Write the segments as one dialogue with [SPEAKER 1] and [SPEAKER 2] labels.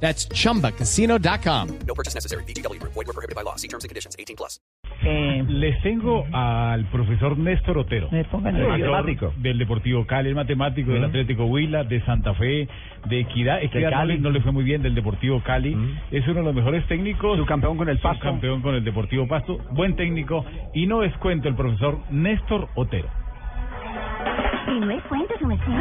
[SPEAKER 1] That's chumbacasino.com.
[SPEAKER 2] No purchase necessary. BGW. Void were prohibited by law. See terms and conditions. 18 plus.
[SPEAKER 3] Eh, les tengo al profesor Néstor Otero.
[SPEAKER 4] Me pongan el matemático.
[SPEAKER 3] Del Deportivo Cali, el matemático del Atlético Huila, de Santa Fe, de Equidad. Equidad no,
[SPEAKER 4] Cali.
[SPEAKER 3] le, no le fue muy bien, del Deportivo Cali. Es uno de los mejores técnicos.
[SPEAKER 4] Su campeón con el Pasto.
[SPEAKER 3] campeón con el Deportivo Pasto. Buen técnico. Y no es cuento el profesor Néstor Otero.
[SPEAKER 5] Y no es cuento, su merced.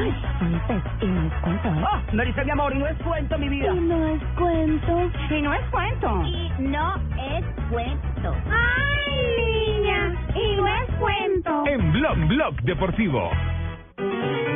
[SPEAKER 5] Y no es cuento, ¿eh?
[SPEAKER 6] Ah, me dice mi amor, y no es cuento, mi vida.
[SPEAKER 5] Y no es cuento.
[SPEAKER 6] Y no es cuento.
[SPEAKER 5] Y no es cuento. ¡Ay, niña! Y no es cuento.
[SPEAKER 3] En Blog Blog Deportivo.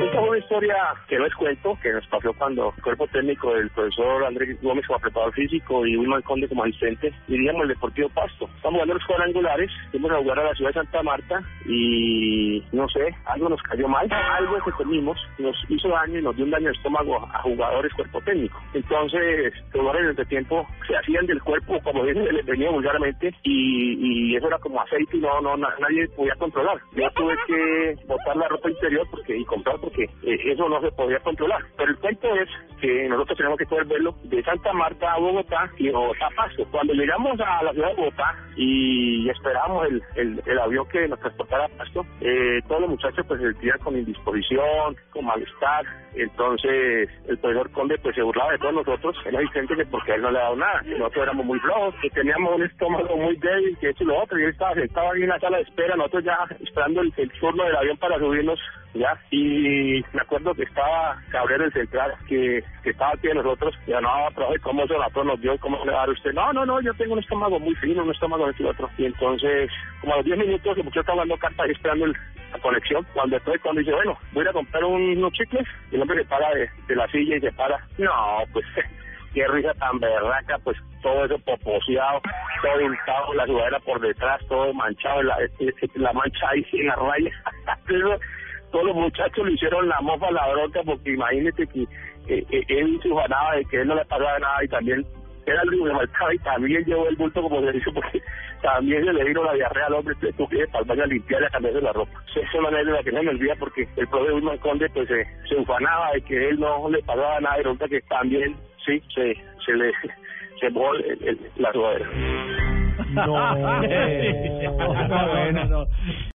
[SPEAKER 7] Esta fue una historia que no es cuento, que nos pasó cuando el cuerpo técnico del profesor Andrés Gómez como preparador físico y Wilman Conde como asistente diríamos el Deportivo Pasto. Estamos jugando los cuadrangulares, fuimos a jugar a la ciudad de Santa Marta y no sé, algo nos cayó mal, algo que comimos nos hizo daño y nos dio un daño de estómago a jugadores cuerpo técnico. Entonces, los jugadores de tiempo se hacían del cuerpo, como dicen, les venía vulgarmente y, y eso era como aceite y no, no, na- nadie podía controlar. Yo tuve que botar la ropa interior porque y comprar porque eh, eso no se podía controlar. Pero el cuento es que nosotros tenemos que poder verlo de Santa Marta a Bogotá y Bogotá a Pasto. Cuando llegamos a la ciudad de Bogotá y esperábamos el, el, el avión que nos transportara a Pasto, eh, todos los muchachos pues se sentían con indisposición, con malestar. Entonces el profesor Conde pues se burlaba de todos nosotros, el asistente que porque él no le ha dado nada, que nosotros éramos muy flojos, que teníamos un estómago muy débil, que esto y lo otro, y él estaba sentado ahí en la sala de espera, nosotros ya esperando el, el turno del avión para subirnos ya y me acuerdo que estaba Cabrera el central que, que estaba aquí de nosotros y no profe cómo se la nos dio cómo le va a dar usted no no no yo tengo un estómago muy fino un estómago de este y otro. Y entonces como a los 10 minutos el muchacho estaba dando carta ahí esperando la conexión. Cuando estoy cuando dice bueno voy a comprar un- unos chicles y el hombre se para de, de la silla y se para. No pues qué risa tan berraca, pues todo eso poposeado, todo untado, la sudadera por detrás, todo manchado, la, eh, eh, la mancha ahí en la raya. Todos los muchachos le hicieron la mofa, la bronca, porque imagínate que eh, eh, él se ufanaba de que él no le pasaba nada y también era el único que faltaba y también llevó el bulto como se dice porque también se le vino la diarrea al hombre que tuve que ir para el baño a limpiar y a cambiarse la ropa. Esa es una anécdota que no me olvida porque el profe Wilman Conde pues se, se ufanaba de que él no le pasaba nada y resulta que también sí se, se le se mojó el- el- la sudadera.
[SPEAKER 4] No.
[SPEAKER 3] no, no, no.